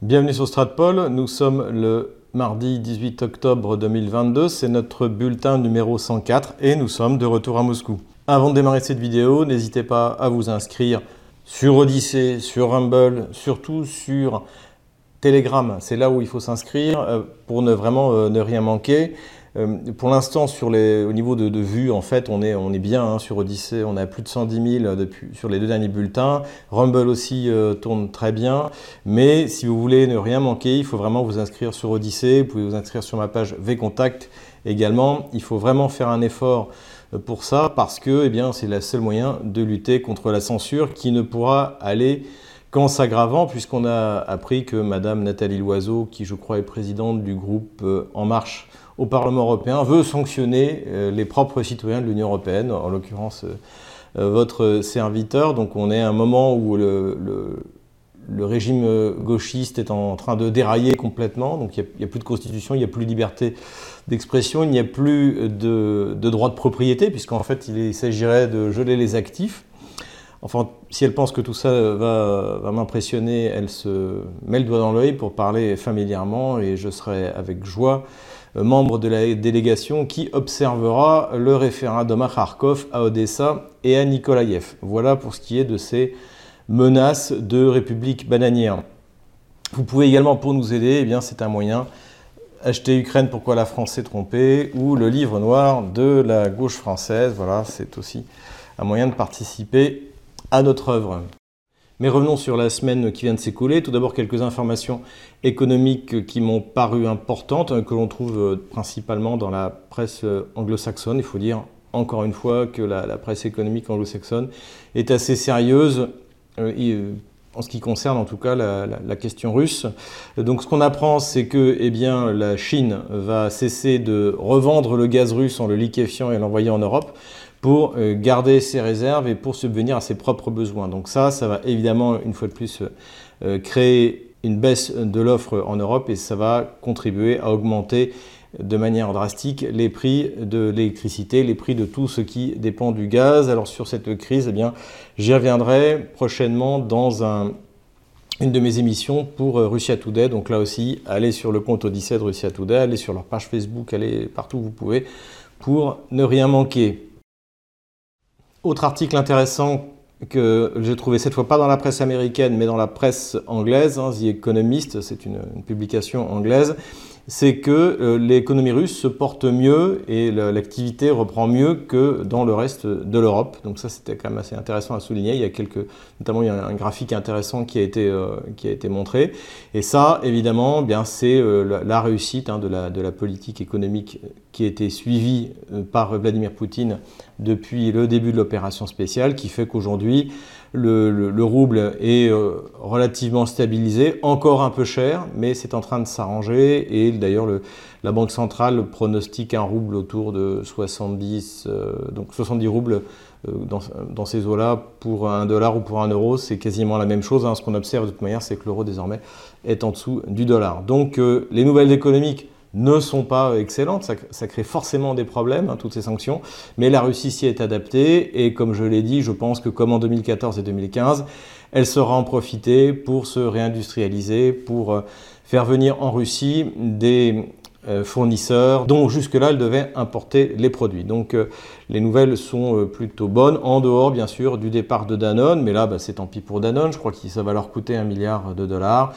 Bienvenue sur Stratpol, nous sommes le mardi 18 octobre 2022, c'est notre bulletin numéro 104 et nous sommes de retour à Moscou. Avant de démarrer cette vidéo, n'hésitez pas à vous inscrire sur Odyssée, sur Rumble, surtout sur Telegram, c'est là où il faut s'inscrire euh, pour ne vraiment euh, ne rien manquer. Euh, pour l'instant, au niveau de, de vue, en fait, on est, on est bien hein, sur Odyssey. On a plus de 110 000 depuis, sur les deux derniers bulletins. Rumble aussi tourne très bien. Mais si vous voulez ne rien manquer, il faut vraiment vous inscrire sur Odyssey. Vous pouvez vous inscrire sur ma page V-Contact également. Il faut vraiment faire un effort pour ça parce que eh c'est le seul moyen de lutter contre la censure qui ne pourra aller qu'en s'aggravant, puisqu'on a appris que Madame Nathalie Loiseau, qui je crois est présidente du groupe euh, En Marche au Parlement européen, veut sanctionner euh, les propres citoyens de l'Union européenne, en l'occurrence euh, votre serviteur. Donc on est à un moment où le, régime gauchiste est en train de dérailler complètement, donc il n'y a, plus de constitution, il n'y a plus de liberté d'expression, il n'y a plus de, droit de propriété, puisqu'en fait il s'agirait de geler les actifs. Enfin, si elle pense que tout ça va, m'impressionner, elle se met le doigt dans l'œil pour parler familièrement et je serai avec joie euh, membre de la délégation qui observera le référendum à Kharkov, à Odessa et à Nikolaïev. Voilà pour ce qui est de ces menaces de république bananière. Vous pouvez également, pour nous aider, eh c'est un moyen, acheter Ukraine, pourquoi la France s'est trompée, ou le livre noir de la gauche française. Voilà, c'est aussi un moyen de participer à notre œuvre. Mais revenons sur la semaine qui vient de s'écouler. Tout d'abord, quelques informations économiques qui m'ont paru importantes, que l'on trouve euh, principalement dans la presse euh, anglo-saxonne. Il faut dire encore une fois que la, presse économique anglo-saxonne est assez sérieuse euh, en ce qui concerne en tout cas la, question russe. Donc ce qu'on apprend, c'est que eh la Chine va cesser de revendre le gaz russe en le liquéfiant et l'envoyer en Europe pour euh, garder ses réserves et pour subvenir à ses propres besoins. Donc ça, ça va évidemment, une fois de plus, euh, créer une baisse de l'offre en Europe et ça va contribuer à augmenter de manière drastique les prix de l'électricité, les prix de tout ce qui dépend du gaz. Alors sur cette crise, eh bien, j'y reviendrai prochainement dans un, une de mes émissions pour euh, Russia Today. Donc là aussi, allez sur le compte Odyssée de Russia Today, allez sur leur page Facebook, allez partout où vous pouvez pour ne rien manquer. Autre article intéressant que j'ai trouvé cette fois pas dans la presse américaine mais dans la presse anglaise, hein, The Economist, c'est une, publication anglaise, c'est que euh, l'économie russe se porte mieux et l'activité reprend mieux que dans le reste de l'Europe. Donc ça, c'était quand même assez intéressant à souligner. Il y a quelques, notamment il y a un graphique intéressant qui a été, euh, qui a été montré. Et ça, évidemment, eh bien c'est euh, la, réussite hein, de, la, de la politique économique qui a été suivie par Vladimir Poutine depuis le début de l'opération spéciale, qui fait qu'aujourd'hui, le, rouble est euh, relativement stabilisé, encore un peu cher, mais c'est en train de s'arranger. Et d'ailleurs, la Banque centrale pronostique un rouble autour de 70, euh, donc 70 roubles euh, dans, ces eaux-là pour un dollar ou pour un euro. C'est quasiment la même chose. Hein. Ce qu'on observe de toute manière, c'est que l'euro désormais est en dessous du dollar. Donc les nouvelles économiques ne sont pas excellentes, ça, crée forcément des problèmes, hein, toutes ces sanctions, mais la Russie s'y est adaptée et comme je l'ai dit, je pense que comme en 2014 et 2015, elle saura en profiter pour se réindustrialiser, pour euh, faire venir en Russie des euh, fournisseurs dont jusque-là elle devait importer les produits. Donc euh, les nouvelles sont plutôt bonnes, en dehors bien sûr du départ de Danone, mais là bah, c'est tant pis pour Danone, je crois que ça va leur coûter un milliard de dollars.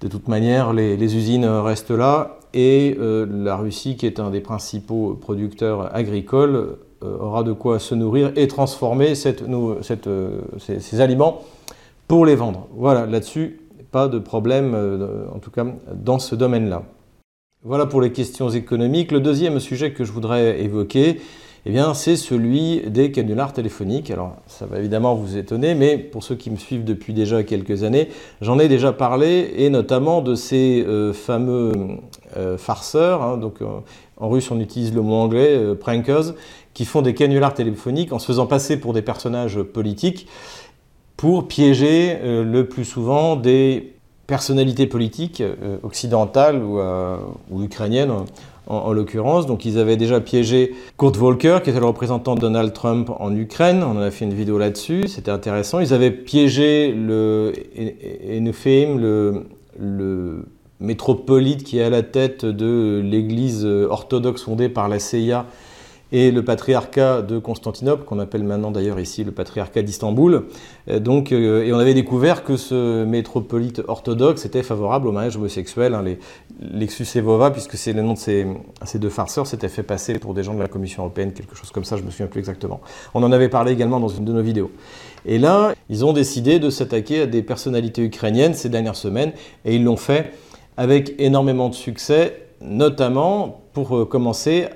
De toute manière, les, usines restent là et euh, la Russie, qui est un des principaux producteurs agricoles, euh, aura de quoi se nourrir et transformer euh, ces, aliments pour les vendre. Voilà, là-dessus, pas de problème, en tout cas dans ce domaine-là. Voilà pour les questions économiques. Le deuxième sujet que je voudrais évoquer, eh bien, c'est celui des canulars téléphoniques. Alors, ça va évidemment vous étonner, mais pour ceux qui me suivent depuis déjà quelques années, j'en ai déjà parlé, et notamment de ces euh, fameux euh, farceurs. Hein. donc, euh, en russe, on utilise le mot anglais, prankers, qui font des canulars téléphoniques en se faisant passer pour des personnages politiques pour piéger le plus souvent des personnalités politiques occidentales ou, ou ukrainiennes en, l'occurrence. Donc ils avaient déjà piégé Kurt Volker, qui était le représentant de Donald Trump en Ukraine. On en a fait une vidéo là-dessus, c'était intéressant. Ils avaient piégé le le, le métropolite qui est à la tête de l'église orthodoxe fondée par la CIA et le patriarcat de Constantinople, qu'on appelle maintenant d'ailleurs ici le patriarcat d'Istanbul. Euh, donc, euh, et on avait découvert que ce métropolite orthodoxe était favorable au mariage homosexuel. Hein, Lexus Evova, puisque c'est le nom de ces, ces deux farceurs, s'était fait passer pour des gens de la Commission européenne, quelque chose comme ça, je me souviens plus exactement. On en avait parlé également dans une de nos vidéos. Et là, ils ont décidé de s'attaquer à des personnalités ukrainiennes ces dernières semaines, et ils l'ont fait avec énormément de succès, notamment pour euh, commencer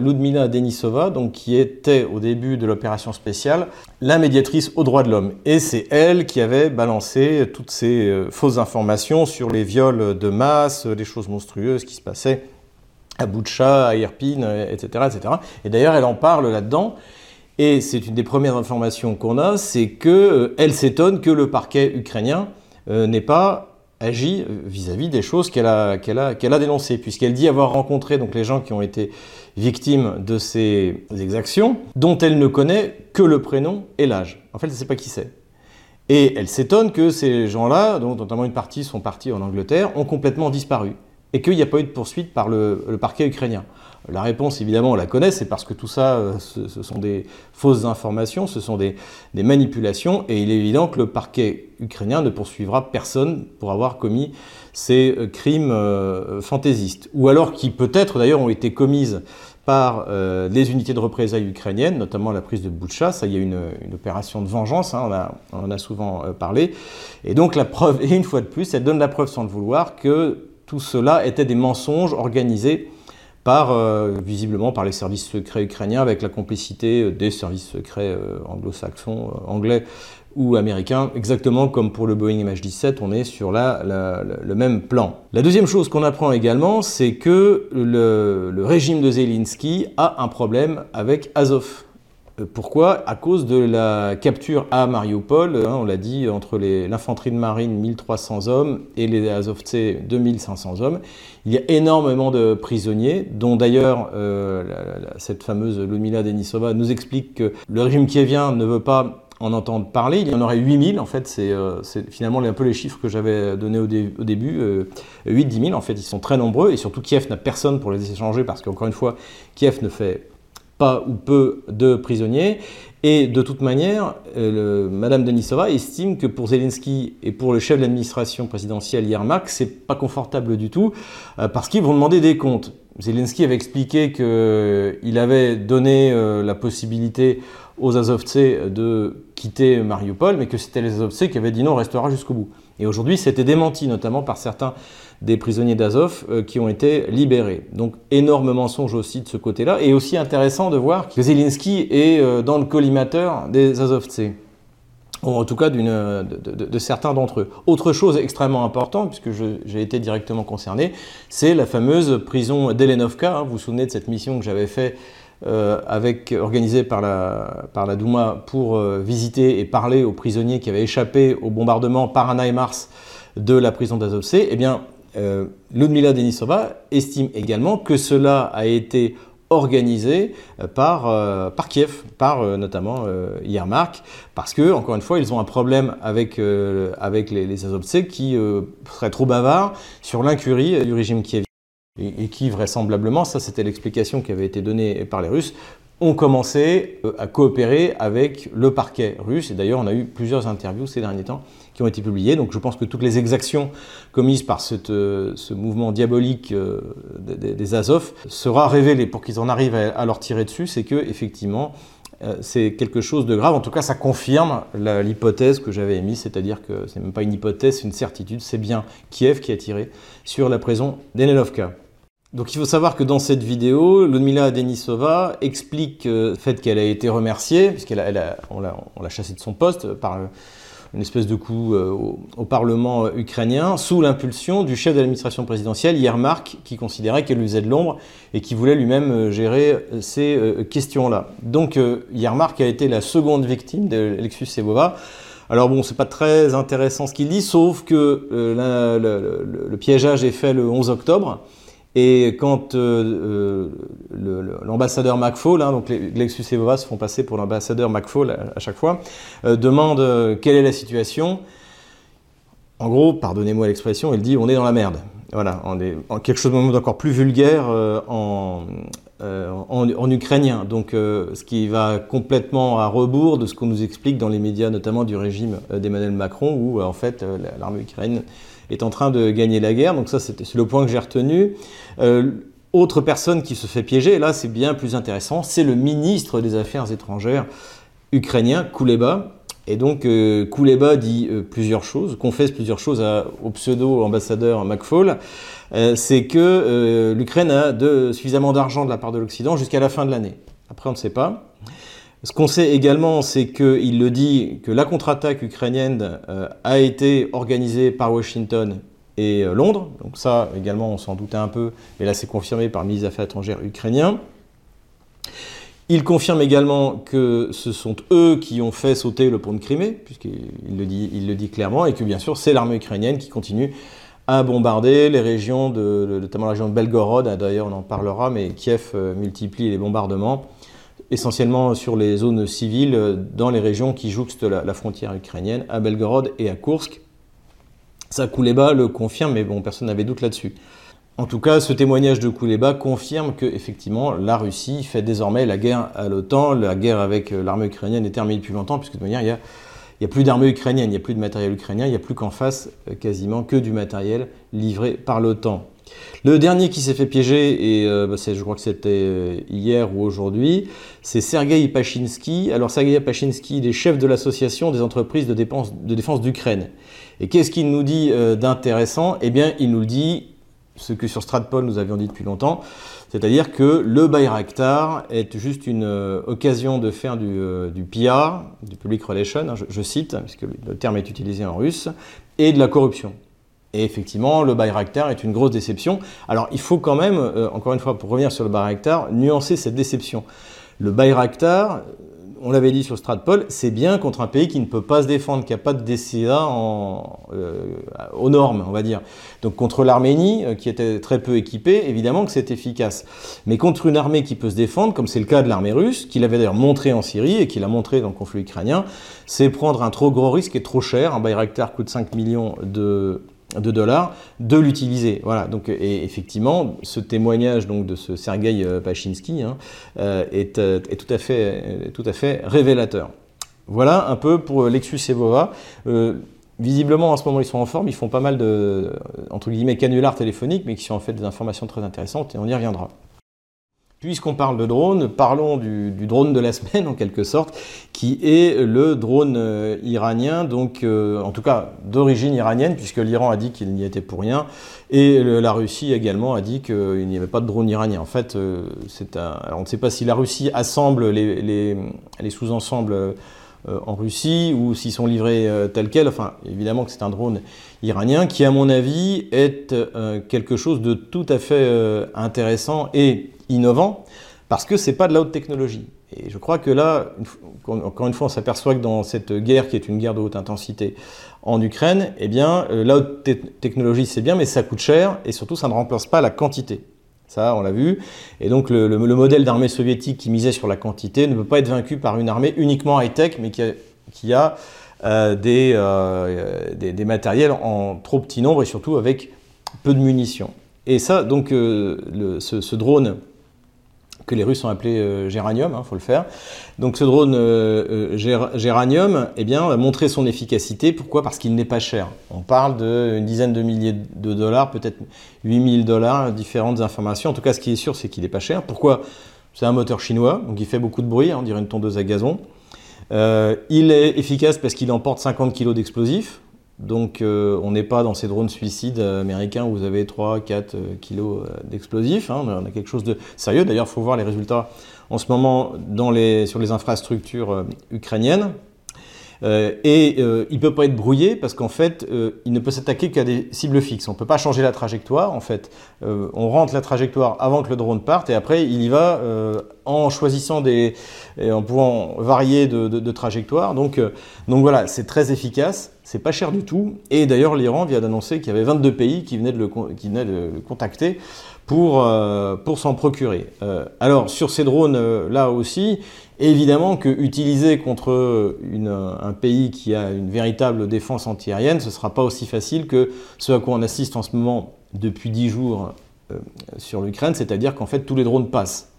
Ludmila Denisova, donc, qui était au début de l'opération spéciale la médiatrice aux droits de l'homme. Et c'est elle qui avait balancé toutes ces euh, fausses informations sur les viols de masse, les choses monstrueuses qui se passaient à Boucha, à Irpin, etc. etc. Et d'ailleurs, elle en parle là-dedans. Et c'est une des premières informations qu'on a, c'est qu'elle euh, s'étonne que le parquet ukrainien euh, n'ait pas agit vis-à-vis des choses qu'elle a dénoncées, puisqu'elle dit avoir rencontré donc les gens qui ont été victimes de ces exactions, dont elle ne connaît que le prénom et l'âge. En fait, elle ne sait pas qui c'est. Et elle s'étonne que ces gens-là, dont notamment une partie sont partis en Angleterre, ont complètement disparu, et qu'il n'y a pas eu de poursuite par le parquet ukrainien. La réponse, évidemment, on la connaît, c'est parce que tout ça, euh, ce, sont des fausses informations, ce sont des, manipulations, et il est évident que le parquet ukrainien ne poursuivra personne pour avoir commis ces euh, crimes euh, fantaisistes, ou alors qui peut-être d'ailleurs ont été commises par les unités de représailles ukrainiennes, notamment la prise de Boucha. Ça, il y a une, une opération de vengeance, hein, on, on, en a souvent parlé. Et donc la preuve, et une fois de plus, elle donne la preuve sans le vouloir que tout cela était des mensonges organisés euh, visiblement par les services secrets ukrainiens, avec la complicité euh, des services secrets euh, anglo-saxons, anglais ou américains, exactement comme pour le Boeing MH17, on est sur le même plan. La deuxième chose qu'on apprend également, c'est que le, régime de Zelensky a un problème avec Azov. Euh, pourquoi À cause de la capture à Mariupol, hein, on l'a dit, entre l'infanterie de marine 1300 hommes et les Azovtsé 2500 hommes. Il y a énormément de prisonniers, dont d'ailleurs euh, cette fameuse Lumila Denisova nous explique que le régime kievien ne veut pas en entendre parler. Il y en aurait 8000, en fait, c'est euh, finalement un peu les chiffres que j'avais donnés au, début. 8-10 000, en fait, ils sont très nombreux, et surtout Kiev n'a personne pour les échanger, parce qu'encore une fois, Kiev ne fait pas ou peu de prisonniers. Et de toute manière, euh, Madame Denisova estime que pour Zelensky et pour le chef de l'administration présidentielle Yermak, c'est pas confortable du tout, euh, parce qu'ils vont demander des comptes. Zelensky avait expliqué qu'il euh, avait donné la possibilité aux Azovtsé de quitter Mariupol, mais que c'était les Azovtsé qui avaient dit non, on restera jusqu'au bout. Et aujourd'hui, c'était démenti, notamment par certains des prisonniers d'Azov euh, qui ont été libérés. Donc énorme mensonge aussi de ce côté-là, et aussi intéressant de voir que Zelensky est euh, dans le collimateur des Azovtsé ou en tout cas de, de, certains d'entre eux. Autre chose extrêmement importante, puisque j'ai été directement concerné, c'est la fameuse prison d'Elenovka. Hein. vous vous souvenez de cette mission que j'avais faite euh, avec, organisée par la, Douma pour visiter et parler aux prisonniers qui avaient échappé au bombardement par un Mars de la prison d'Azovtsé. Eh bien, euh, Ludmila Denisova estime également que cela a été organisé euh, par, euh, par Kiev, par notamment Yermak, parce que, encore une fois, ils ont un problème avec, avec les, les qui seraient trop bavards sur l'incurie du régime kievien. Et, et qui, vraisemblablement, ça c'était l'explication qui avait été donnée par les Russes, ont commencé à coopérer avec le parquet russe. Et d'ailleurs, on a eu plusieurs interviews ces derniers temps qui ont été publiées. Donc je pense que toutes les exactions commises par euh, ce mouvement diabolique euh, des, Azov sera révélées pour qu'ils en arrivent à, leur tirer dessus. C'est que effectivement, euh, c'est quelque chose de grave. En tout cas, ça confirme l'hypothèse que j'avais émise, c'est-à-dire que c'est même pas une hypothèse, c'est une certitude. C'est bien Kiev qui a tiré sur la prison d'Enelovka. Donc il faut savoir que dans cette vidéo, Ludmila Denisova explique le fait qu'elle a été remerciée, puisqu'on l'a chassée de son poste par une espèce de coup euh, au, Parlement ukrainien, sous l'impulsion du chef de l'administration présidentielle, Yermak, qui considérait qu'elle lui faisait de l'ombre et qui voulait lui-même euh, gérer euh, ces questions-là. Donc Yermak a été la seconde victime de Sebova. Alors bon, c'est pas très intéressant ce qu'il dit, sauf que le, piégeage est fait le 11 octobre. Et quand euh, euh, l'ambassadeur McFaul, hein, donc Lexus et se font passer pour l'ambassadeur McFaul à, chaque fois, euh, demande quelle est la situation, En gros, pardonnez-moi l'expression, il dit on est dans la merde. Voilà, on est en quelque chose d'encore plus vulgaire en, en, ukrainien. Donc, ce qui va complètement à rebours de ce qu'on nous explique dans les médias, notamment du régime d'Emmanuel Macron, où en fait l'armée ukrainienne est en train de gagner la guerre. Donc ça, c'est le point que j'ai retenu. Euh, autre personne qui se fait piéger, et là c'est bien plus intéressant, c'est le ministre des Affaires étrangères ukrainien, Kouleba. Et donc euh, Kouleba dit euh, plusieurs choses, confesse plusieurs choses au pseudo-ambassadeur McFaul. c'est que l'Ukraine a de, suffisamment d'argent de la part de l'Occident jusqu'à la fin de l'année. Après, on ne sait pas. Ce qu'on sait également, c'est qu'il le dit que la contre-attaque ukrainienne euh, a été organisée par Washington et euh, Londres. Donc ça, également, on s'en doutait un peu, mais là, c'est confirmé par le ministre des Affaires étrangères ukrainien. Il confirme également que ce sont eux qui ont fait sauter le pont de Crimée, puisqu'il le dit, le dit clairement, et que bien sûr, c'est l'armée ukrainienne qui continue à bombarder les régions, notamment la région de Belgorod, d'ailleurs on en parlera, mais Kiev euh, multiplie les bombardements essentiellement sur les zones civiles euh, dans les régions qui jouxtent la, frontière ukrainienne, à Belgorod et à Kursk. Ça, Kouleba le confirme, mais bon, personne n'avait doute là-dessus. En tout cas, ce témoignage de Kouleba confirme que effectivement la Russie fait désormais la guerre à l'OTAN. La guerre avec euh, l'armée ukrainienne est terminée depuis longtemps, puisque de manière, il n'y a, plus d'armée ukrainienne, il n'y a plus de matériel ukrainien, il n'y a plus qu'en face euh, quasiment que du matériel livré par l'OTAN. Le dernier qui s'est fait piéger, et euh, bah, je crois que c'était euh, hier ou aujourd'hui, c'est Sergei Pachinski. Alors Sergei Pachinski, il est chef de l'association des entreprises de, de défense d'Ukraine. Et qu'est-ce qu'il nous dit euh, d'intéressant? Eh bien, il nous dit, ce que sur Stratpol nous avions dit depuis longtemps, c'est-à-dire que le Bayraktar est juste une occasion de faire du, du PR, du public relation, hein, je, cite, puisque le terme est utilisé en russe, et de la corruption. Et effectivement, le Bayraktar est une grosse déception. Alors, il faut quand même, euh, encore une fois, pour revenir sur le Bayraktar, nuancer cette déception. Le Bayraktar, on l'avait dit sur Stratpol, c'est bien contre un pays qui ne peut pas se défendre, qui n'a pas de DCA en, euh, aux normes, on va dire. Donc contre l'Arménie, euh, qui était très peu équipée, évidemment que c'est efficace. Mais contre une armée qui peut se défendre, comme c'est le cas de l'armée russe, qu'il avait d'ailleurs montré en Syrie et qu'il a montré dans le conflit ukrainien, c'est prendre un trop gros risque et trop cher. Un Bayraktar coûte 5 millions de de dollars, de l'utiliser. Voilà. Donc, et effectivement, ce témoignage donc de ce Sergei euh, Pachinski hein, euh, est, euh, est, tout, à fait, tout à fait révélateur. Voilà un peu pour Lexus et Vova. visiblement, en ce moment, ils sont en forme. Ils font pas mal de, entre guillemets, canulars téléphoniques, mais qui sont en fait des informations très intéressantes et on y reviendra. Puisqu'on parle de drone, parlons du, drone de la semaine en quelque sorte, qui est le drone euh, iranien, donc euh, en tout cas d'origine iranienne, puisque l'Iran a dit qu'il n'y était pour rien, et la Russie également a dit qu'il n'y avait pas de drone iranien. En fait, euh, on ne sait pas si la Russie assemble les, sous-ensembles en Russie ou s'ils sont livrés tels quels. Enfin, évidemment que c'est un drone iranien qui, à mon avis, est quelque chose de tout à fait intéressant et innovant parce que c'est pas de la haute technologie. Et je crois que là, encore une fois, on s'aperçoit que dans cette guerre qui est une guerre de haute intensité en Ukraine, eh bien, euh, la haute technologie c'est bien, mais ça coûte cher et surtout ça ne remplace pas la quantité. Ça, on l'a vu. Et donc, le, modèle d'armée soviétique qui misait sur la quantité ne peut pas être vaincu par une armée uniquement high-tech, mais qui a, euh, euh, des, des, matériels en trop petit nombre et surtout avec peu de munitions. Et ça, donc, ce, drone que les Russes ont appelé euh, Géranium, il hein, faut le faire. Donc ce drone euh, euh, Géranium eh bien, a montré son efficacité. Pourquoi? Parce qu'il n'est pas cher. On parle d'une dizaine de milliers de dollars, peut-être 8000 dollars, différentes informations. En tout cas, ce qui est sûr, c'est qu'il n'est pas cher. Pourquoi? C'est un moteur chinois, donc il fait beaucoup de bruit, hein, on dirait une tondeuse à gazon. il est efficace parce qu'il emporte 50 kg d'explosifs. Donc euh, on n'est pas dans ces drones suicides américains où vous avez 3-4 euh, kilos euh, d'explosifs. Hein. on a quelque chose de sérieux. D'ailleurs, il faut voir les résultats en ce moment sur les infrastructures ukrainiennes. Euh, et euh, il ne peut pas être brouillé parce qu'en fait, euh, il ne peut s'attaquer qu'à des cibles fixes. On ne peut pas changer la trajectoire. En fait, on rentre la trajectoire avant que le drone parte et après, il y va en choisissant des, et en pouvant varier de, trajectoire. Donc, donc voilà, c'est très efficace. C'est pas cher du tout. Et d'ailleurs, l'Iran vient d'annoncer qu'il y avait 22 pays qui venaient qui venaient de le contacter pour, pour s'en procurer. alors, sur ces drones là aussi, évidemment que utiliser contre un pays qui a une véritable défense antiaérienne, ce ne sera pas aussi facile que ce à quoi on assiste en ce moment depuis 10 jours euh, sur l'Ukraine, c'est-à-dire qu'en fait tous les drones passent.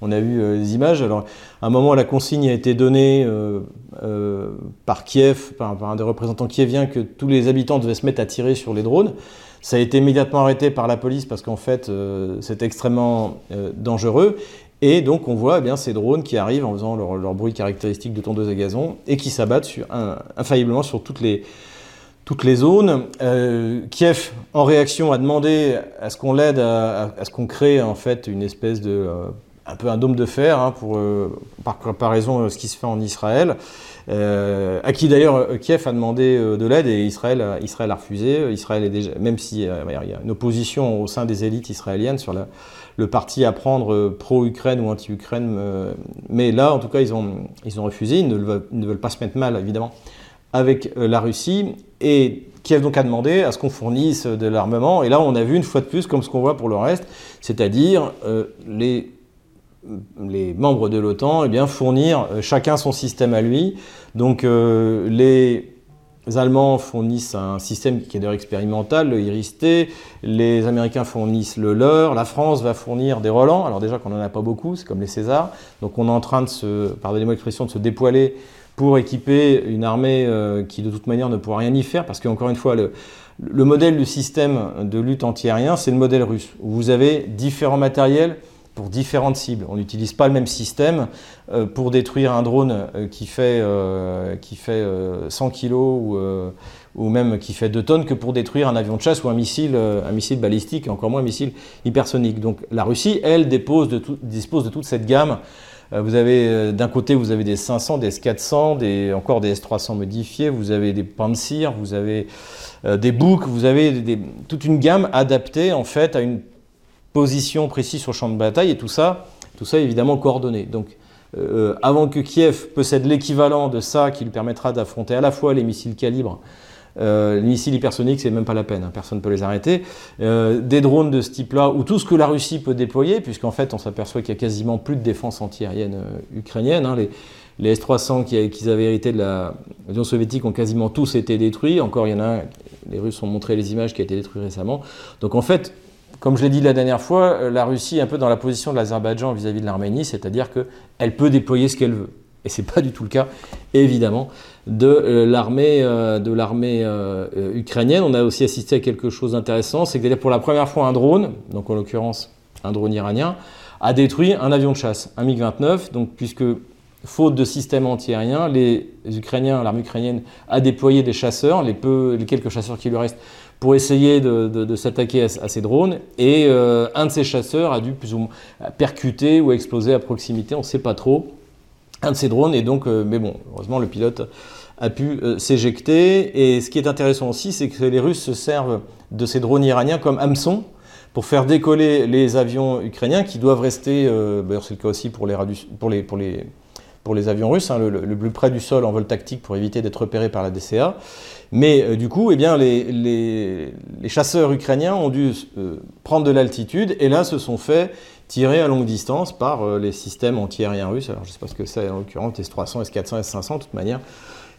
On a vu euh, des images. Alors, à un moment, la consigne a été donnée euh, par Kiev, par, un des représentants kieviens, que tous les habitants devaient se mettre à tirer sur les drones. Ça a été immédiatement arrêté par la police parce qu'en fait, c'est extrêmement dangereux. Et donc, on voit eh bien, ces drones qui arrivent en faisant leur, bruit caractéristique de tondeuse à gazon et qui s'abattent infailliblement sur toutes les, toutes les zones. Euh, Kiev, en réaction, a demandé à ce qu'on l'aide, à, ce qu'on crée en fait une espèce de euh, un peu un dôme de fer hein, pour euh, par comparaison ce qui se fait en Israël. à qui d'ailleurs Kiev a demandé de l'aide et Israël, Israël a refusé. Israël est déjà, même s'il y a une opposition au sein des élites israéliennes sur le parti à prendre pro-Ukraine ou anti-Ukraine, mais là en tout cas ils ont, ils ont refusé. Ils ne, veulent, pas se mettre mal évidemment avec la Russie et Kiev donc a demandé à ce qu'on fournisse de l'armement. Et là, on a vu une fois de plus, comme ce qu'on voit pour le reste, c'est-à-dire euh, les, les, membres de l'OTAN eh bien, fournir euh, chacun son système à lui. Donc euh, les Allemands fournissent un système qui est d'ailleurs expérimental, le Iris-T. Les Américains fournissent le leur. La France va fournir des Roland. Alors déjà qu'on n'en a pas beaucoup, c'est comme les Césars. Donc on est en train de se, pardonnez-moi l'expression, de se dépoiler pour équiper une armée euh, qui de toute manière ne pourra rien y faire, parce qu'encore une fois, le, modèle du système de lutte antiaérien, c'est le modèle russe, où vous avez différents matériels pour différentes cibles. On n'utilise pas le même système euh, pour détruire un drone euh, qui fait, qui fait 100 kg ou, même qui fait 2 tonnes que pour détruire un avion de chasse ou un missile, un missile balistique, et encore moins un missile hypersonique. Donc la Russie, elle, dispose de toute cette gamme euh, vous avez euh, d'un côté vous avez des 500, des S400, des, encore des S300 modifiés, vous avez des Pantsir, vous avez euh, des Boucs, vous avez toute une gamme adaptée en fait à une position précise sur le champ de bataille et tout ça, tout ça évidemment coordonné. Donc avant que Kiev possède l'équivalent de ça qui lui permettra d'affronter à la fois les missiles calibre euh, les missiles hypersoniques, c'est même pas la peine, hein, personne ne peut les arrêter. Euh, des drones de ce type-là, ou tout ce que la Russie peut déployer, puisqu'en fait, on s'aperçoit qu'il y a quasiment plus de défense antiaérienne euh, ukrainienne. Hein. les, S-300 qu'ils avaient hérité de l'Union soviétique ont quasiment tous été détruits. Encore, il y en a un, les Russes ont montré les images qui a été détruit récemment. Donc en fait, comme je l'ai dit la dernière fois, la Russie est un peu dans la position de l'Azerbaïdjan vis-à-vis de l'Arménie, c'est-à-dire qu'elle peut déployer ce qu'elle veut. Et ce n'est pas du tout le cas, évidemment, de euh, l'armée euh, euh, ukrainienne. On a aussi assisté à quelque chose d'intéressant, c'est que pour la première fois un drone, donc en l'occurrence un drone iranien, a détruit un avion de chasse, un MiG-29. Donc puisque faute de système antiaérien, les Ukrainiens, l'armée ukrainienne a déployé des chasseurs, les quelques chasseurs qui lui restent, pour essayer de, s'attaquer à, ces drones. Et un de ces chasseurs a dû plus ou moins percuter ou exploser à proximité, on ne sait pas trop un de ces drones. Et donc, mais bon, heureusement, le pilote a pu euh, s'éjecter. Et ce qui est intéressant aussi, c'est que les Russes se servent de ces drones iraniens comme hameçons pour faire décoller les avions ukrainiens qui doivent rester, euh, d'ailleurs c'est le cas aussi pour les, pour les, pour les, pour les avions russes, hein, le, plus près du sol en vol tactique pour éviter d'être repérés par la DCA. Mais euh, du coup, eh bien, les, chasseurs ukrainiens ont dû prendre de l'altitude et là se sont fait tirer à longue distance par les systèmes antiaériens russes. Alors je ne sais pas ce que c'est en l'occurrence, S-300, S-400, S-500, de toute manière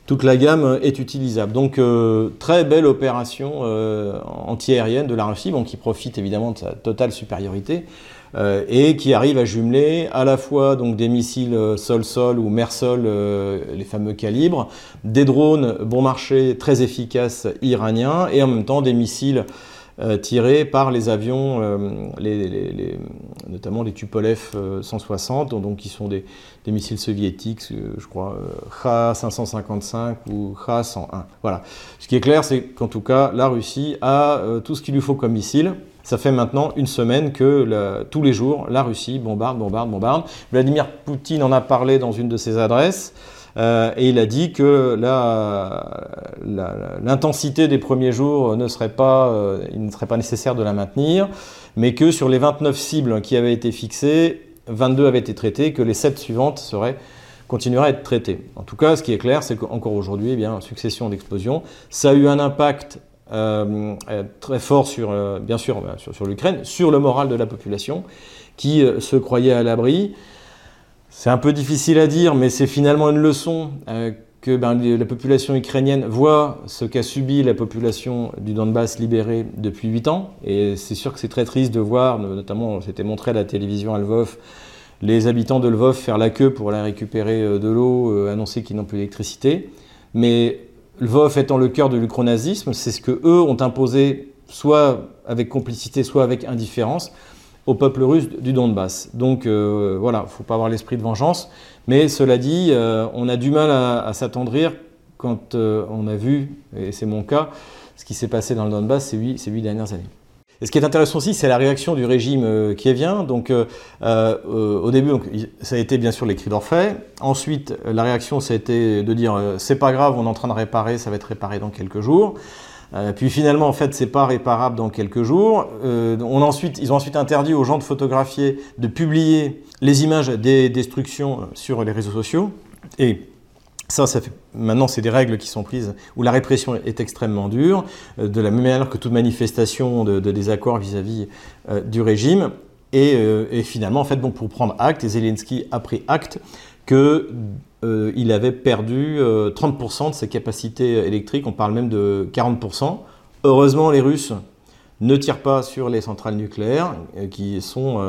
toute la gamme est utilisable. Donc euh, très belle opération euh, antiaérienne de la Russie, qui profite évidemment de sa totale supériorité euh, et qui arrive à jumeler à la fois donc des missiles sol-sol ou mer-sol, les fameux calibres, des drones bon marché très efficaces iraniens et en même temps des missiles euh, tirés par les avions, euh, notamment les Tupolev 160, euh, donc qui sont des, missiles soviétiques, je crois, Kha-555 ou Kha-101. Voilà. Ce qui est clair, c'est qu'en tout cas, la Russie a tout ce qu'il lui faut comme missile. Ça fait maintenant une semaine que tous les jours, la Russie bombarde, bombarde, bombarde. Vladimir Poutine en a parlé dans une de ses adresses. Euh, et il a dit que l'intensité des premiers jours ne serait pas, euh, il ne serait pas nécessaire de la maintenir, mais que sur les 29 cibles qui avaient été fixées, 22 avaient été traitées, que les 7 suivantes seraient à être traitées. En tout cas, ce qui est clair, c'est qu'encore aujourd'hui, eh bien, succession d'explosions, ça a eu un impact euh, très fort sur, bien sûr, sur, sur l'Ukraine, sur le moral de la population, qui se croyait à l'abri. C'est un peu difficile à dire, mais c'est finalement une leçon euh, que ben, la population ukrainienne voit ce qu'a subi la population du Donbass libérée depuis 8 ans. Et c'est sûr que c'est très triste de voir, notamment, c'était montré à la télévision à Lvov, les habitants de Lvov faire la queue pour aller récupérer euh, de l'eau, euh, annoncer qu'ils n'ont plus d'électricité. Mais Lvov étant le cœur de l'ukronazisme, c'est ce que eux ont imposé, soit avec complicité, soit avec indifférence, au peuple russe du Donbass. Donc euh, voilà, il ne faut pas avoir l'esprit de vengeance. Mais cela dit, euh, on a du mal à, s'attendrir quand euh, on a vu, et c'est mon cas, ce qui s'est passé dans le Donbass ces huit, ces huit dernières années. Et ce qui est intéressant aussi, c'est la réaction du régime qui vient. Donc, au début, ça a été bien sûr les cris d'orfraie. Ensuite, la réaction, ça a été de dire c'est pas grave, on est en train de réparer, ça va être réparé dans quelques jours. Euh, puis finalement, en fait, c'est pas réparable dans quelques jours. Euh, on ensuite, ils ont ensuite interdit aux gens de photographier, de publier les images des destructions euh, sur les réseaux sociaux. Et ça, ça fait, maintenant, c'est des règles qui sont prises où la répression est extrêmement dure, de la même manière que toute manifestation de, désaccord vis-à-vis du régime. Et, et, finalement, en fait, bon, pour prendre acte, Zelensky a pris acte que euh, il avait perdu 30% euh, de ses capacités électriques, on parle même de 40%. Heureusement, les Russes ne tirent pas sur les centrales nucléaires euh, qui, sont,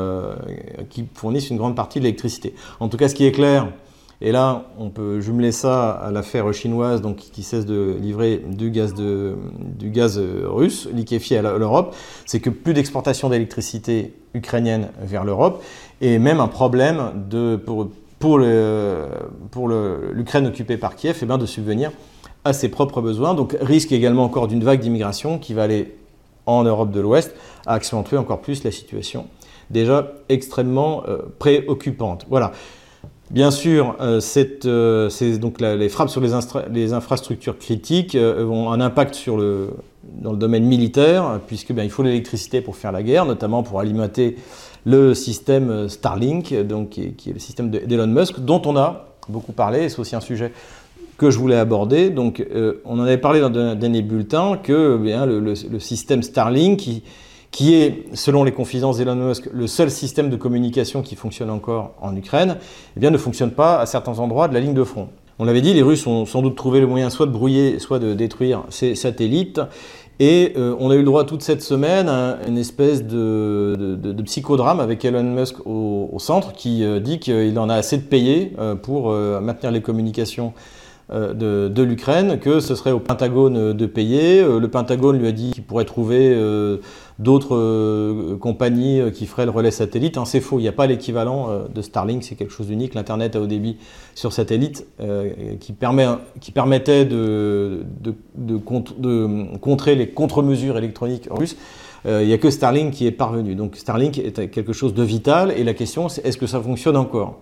qui fournissent une grande partie de l'électricité. En tout cas, ce qui est clair, et là, on peut jumeler ça à l'affaire chinoise qui cesse de livrer du gaz, gaz russe liquéfié à l'Europe, c'est que plus d'exportation d'électricité ukrainienne vers l'Europe et même un problème pour l'Ukraine occupée par Kiev, et eh bien de subvenir à ses propres besoins. Donc risque également encore d'une vague d'immigration qui va aller en Europe de l'Ouest, à accentuer encore plus la situation déjà extrêmement euh, préoccupante. Voilà. Bien sûr, euh, euh, les frappes sur les, infrastructures critiques ont un impact le, dans le domaine militaire, puisque bien, il faut l'électricité pour faire la guerre, notamment pour alimenter le système Starlink, qui, est, le système d'Elon Musk, dont on a beaucoup parlé, et c'est aussi un sujet que je voulais aborder. Donc, euh, on en avait parlé dans un dernier bulletin que eh bien, le, système Starlink, qui, qui, est, selon les confidences d'Elon Musk, le seul système de communication qui fonctionne encore en Ukraine, eh bien, ne fonctionne pas à certains endroits de la ligne de front. On l'avait dit, les Russes ont sans doute trouvé le moyen soit de brouiller, soit de détruire ces satellites. Et euh, on a eu le droit toute cette semaine à une espèce de, psychodrame avec Elon Musk au, centre qui euh, dit qu'il en a assez de payer euh, pour maintenir les communications de, l'Ukraine, que ce serait au Pentagone de payer. le Pentagone lui a dit qu'il pourrait trouver d'autres euh, compagnies euh, qui feraient le relais satellite. Hein, c'est faux, il n'y a pas l'équivalent euh, de Starlink, c'est quelque chose d'unique. L'Internet à haut débit sur satellite qui, permet, qui, permettait de, de, contrer les contre-mesures électroniques russes. Il n'y a que Starlink qui est parvenu. Donc Starlink est quelque chose de vital et la question c'est est-ce que ça fonctionne encore?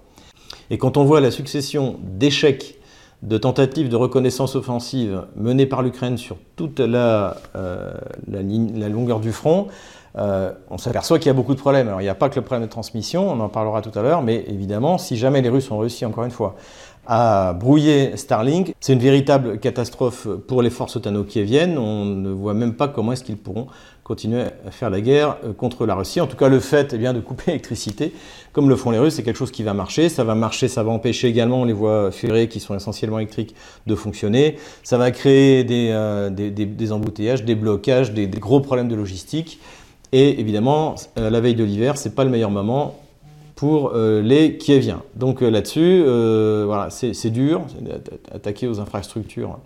Et quand on voit la succession d'échecs de tentatives de reconnaissance offensive menées par l'Ukraine sur toute la, euh, longueur du front, euh, on s'aperçoit qu'il y a beaucoup de problèmes. Alors il n'y a pas que le problème de transmission, on en parlera tout à l'heure, mais évidemment, si jamais les Russes ont réussi, encore une fois, à brouiller Starlink, c'est une véritable catastrophe pour les forces otano-kieviennes. On ne voit même pas comment est-ce qu'ils pourront continuer à faire la guerre euh, contre la Russie. En tout cas, le fait eh bien, de couper l'électricité, comme le font les Russes, c'est quelque chose qui va marcher. Ça va marcher, ça va empêcher également les voies ferrées qui sont essentiellement électriques de fonctionner. Ça va créer des, euh, des, embouteillages, des blocages, des, gros problèmes de logistique. Et évidemment, euh, la veille de l'hiver, c'est pas le meilleur moment pour les Kieviens. Donc là-dessus, voilà, c'est dur, attaquer aux infrastructures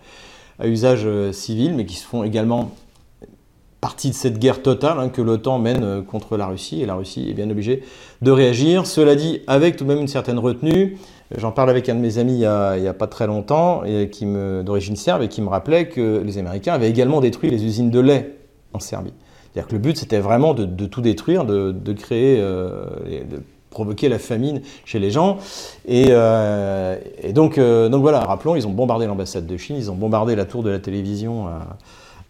à usage civil, mais qui se font également partie de cette guerre totale hein, que l'OTAN mène euh, contre la Russie, et la Russie est bien obligée de réagir. Cela dit, avec tout de même une certaine retenue, j'en parle avec un de mes amis il n'y a, pas très longtemps, d'origine serbe, et qui me rappelait que les Américains avaient également détruit les usines de lait en Serbie. C'est-à-dire que le but, c'était vraiment de, tout détruire, de, créer, euh, provoquer la famine chez les gens. Et, euh, donc, donc voilà, rappelons, ils ont bombardé l'ambassade de Chine, ils ont bombardé la tour de la télévision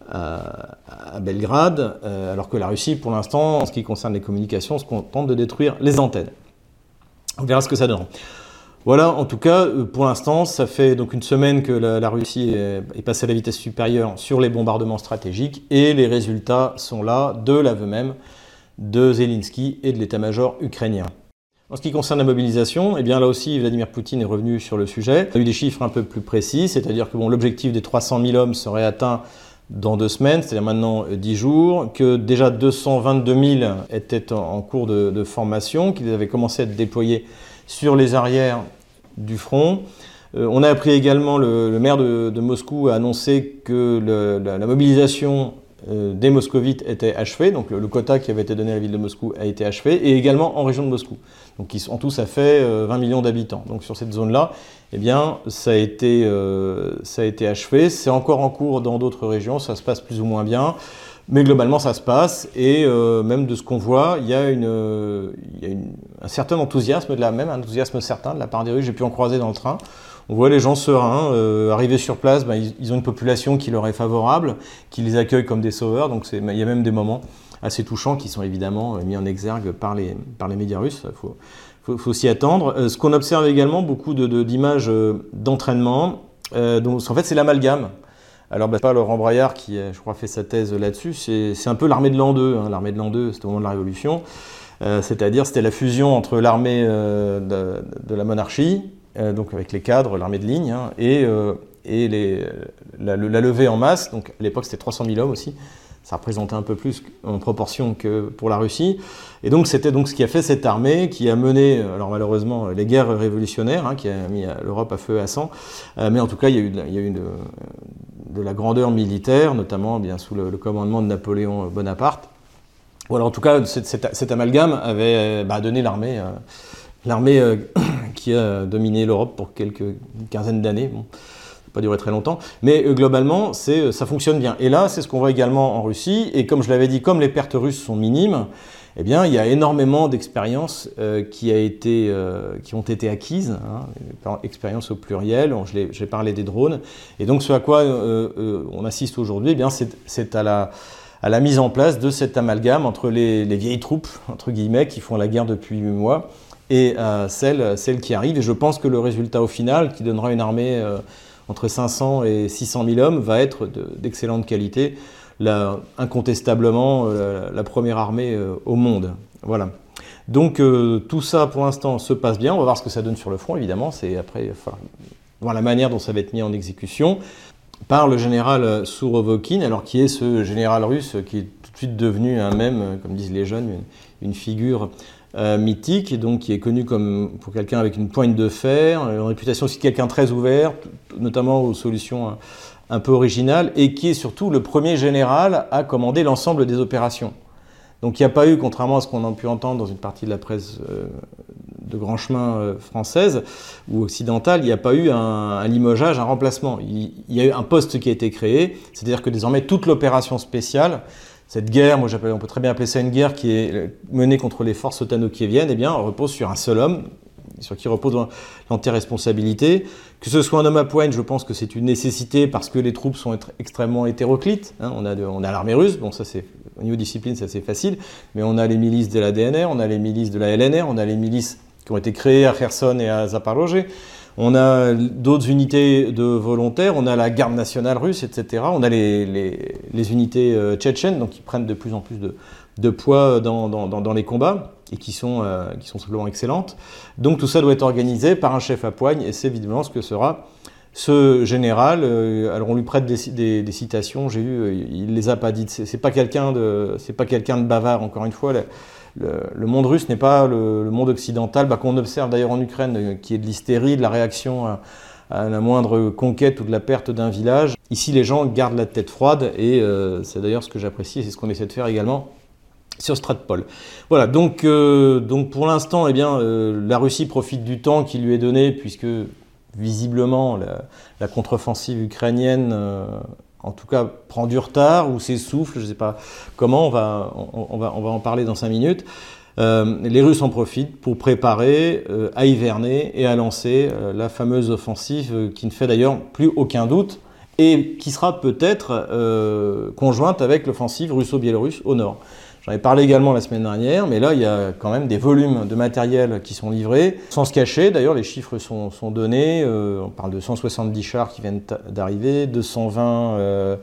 à, Belgrade, euh, alors que la Russie, pour l'instant, en ce qui concerne les communications, se contente de détruire les antennes. On verra ce que ça donne. Voilà, en tout cas, euh, pour l'instant, ça fait donc une semaine que la, Russie est, passée à la vitesse supérieure sur les bombardements stratégiques et les résultats sont là de l'aveu même de Zelensky et de l'état-major ukrainien. En ce qui concerne la mobilisation, eh bien là aussi Vladimir Poutine est revenu sur le sujet. Il a eu des chiffres un peu plus précis, c'est-à-dire que bon, l'objectif des 300 000 hommes serait atteint dans deux semaines, c'est-à-dire maintenant 10 jours, que déjà 222 000 étaient en cours de, formation, qu'ils avaient commencé à être déployés sur les arrières du front. Euh, on a appris également, le, maire de, Moscou a annoncé que la, mobilisation euh, des moscovites était achevée, donc le, quota qui avait été donné à la ville de Moscou a été achevé, et également en région de Moscou. Donc en tout, ça fait 20 euh, millions d'habitants. Donc sur cette zone-là, eh bien, ça a été, ça a été achevé. C'est encore en cours dans d'autres régions, ça se passe plus ou moins bien. Mais globalement, ça se passe, et même de ce qu'on voit, il y a, une, il y a un certain enthousiasme, de la, même un enthousiasme certain de la part des Russes. J'ai pu en croiser dans le train on voit les gens sereins, euh, arriver sur place, ben, ils, ont une population qui leur est favorable, qui les accueille comme des sauveurs, donc il y a même des moments assez touchants qui sont évidemment euh, mis en exergue par les, par les médias russes, il faut, s'y attendre. Euh, ce qu'on observe également, beaucoup d'images d'entraînement, donc en fait c'est l'amalgame. Alors, ben, pas Laurent Braillard qui, je crois, fait sa thèse là-dessus. C'est un peu l'armée de l'an 2. Hein. L'armée de l'an 2, c'était au moment de la Révolution. C'est-à-dire, c'était la fusion entre l'armée de, la monarchie, euh, donc avec les cadres, l'armée de ligne, hein, et, euh, et les, la, levée en masse. Donc à l'époque, c'était 300 000 hommes aussi. Ça représentait un peu plus en proportion que pour la Russie. Et donc c'était donc ce qui a fait cette armée qui a mené, alors malheureusement, les guerres révolutionnaires, hein, qui a mis l'Europe à feu et à sang. Euh, mais en tout cas, il y a eu, il y a eu de, de, la grandeur militaire, notamment bien sous le, commandement de Napoléon Bonaparte. Voilà, en tout cas, cet, amalgame avait bah, donné l'armée l'armée euh, qui a dominé l'Europe pour quelques quinzaines d'années. Bon, pas duré très longtemps, mais euh, globalement, euh, ça fonctionne bien. Et là, c'est ce qu'on voit également en Russie. Et comme je l'avais dit, comme les pertes russes sont minimes, eh bien, il y a énormément d'expériences qui, qui ont été acquises, hein, expériences au pluriel. J'ai parlé des drones. Et donc, ce à quoi on assiste aujourd'hui, eh bien, c'est à la mise en place de cet amalgame entre les, les, vieilles troupes, entre guillemets, qui font la guerre depuis huit mois, et euh, celle, qui arrive. Et je pense que le résultat au final, qui donnera une armée euh, entre 500 et 600 000 hommes, va être d'excellente qualité. incontestablement euh, la, première armée au monde. Voilà. Donc tout ça pour l'instant se passe bien. On va voir ce que ça donne sur le front, évidemment. C'est après la manière dont ça va être mis en exécution par le général Sourovokin, alors qui est ce général russe qui est tout de suite devenu un même, comme disent les jeunes, une figure euh, mythique, donc qui est connu comme pour quelqu'un avec une pointe de fer, une réputation aussi de quelqu'un très ouvert, notamment aux solutions un, peu originales, et qui est surtout le premier général à commander l'ensemble des opérations. Donc il n'y a pas eu, contrairement à ce qu'on a pu entendre dans une partie de la presse euh, de grand chemin euh, française ou occidentale, il n'y a pas eu un, limogeage, un remplacement. Il, y a eu un poste qui a été créé, c'est-à-dire que désormais toute l'opération spéciale cette guerre, moi on peut très bien appeler ça une guerre qui est menée contre les forces otano-kieviennes, eh bien, repose sur un seul homme, sur qui repose l'anti-responsabilité. Que ce soit un homme à poigne, je pense que c'est une nécessité parce que les troupes sont extrêmement hétéroclites. Hein. On a, a l'armée russe, bon ça c'est au niveau discipline c'est assez facile, mais on a les milices de la DNR, on a les milices de la LNR, on a les milices qui ont été créées à Kherson et à Zaporozhye. On a d'autres unités de volontaires, on a la garde nationale russe, etc. On a les, les, unités euh, tchétchènes, donc qui prennent de plus en plus de, poids dans, dans, les combats et qui sont, euh, qui sont simplement excellentes. Donc tout ça doit être organisé par un chef à poigne et c'est évidemment ce que sera ce général. Euh, alors on lui prête des, des, citations, j'ai vu, il les a pas dites. C'est pas quelqu'un de, c'est pas quelqu'un de bavard. Encore une fois, le, monde russe n'est pas le, monde occidental, bah, qu'on observe d'ailleurs en Ukraine, euh, qui est de l'hystérie, de la réaction à, la moindre conquête ou de la perte d'un village. Ici, les gens gardent la tête froide, et euh, c'est d'ailleurs ce que j'apprécie, et c'est ce qu'on essaie de faire également sur Stratpol. Voilà, donc, euh, donc pour l'instant, eh la Russie profite du temps qui lui est donné, puisque visiblement la contre-offensive ukrainienne en tout cas prend du retard ou s'essouffle, je ne sais pas comment, on va, on, en parler dans cinq minutes. Euh, les Russes en profitent pour préparer euh, à hiverner et à lancer euh, la fameuse offensive qui ne fait d'ailleurs plus aucun doute et qui sera peut-être conjointe avec l'offensive russo-biélorusse au nord. J'en ai parlé également la semaine dernière, mais là, il y a quand même des volumes de matériel qui sont livrés, sans se cacher. D'ailleurs, les chiffres sont, donnés. Euh, on parle de 170 chars qui viennent d'arriver, 220 euh,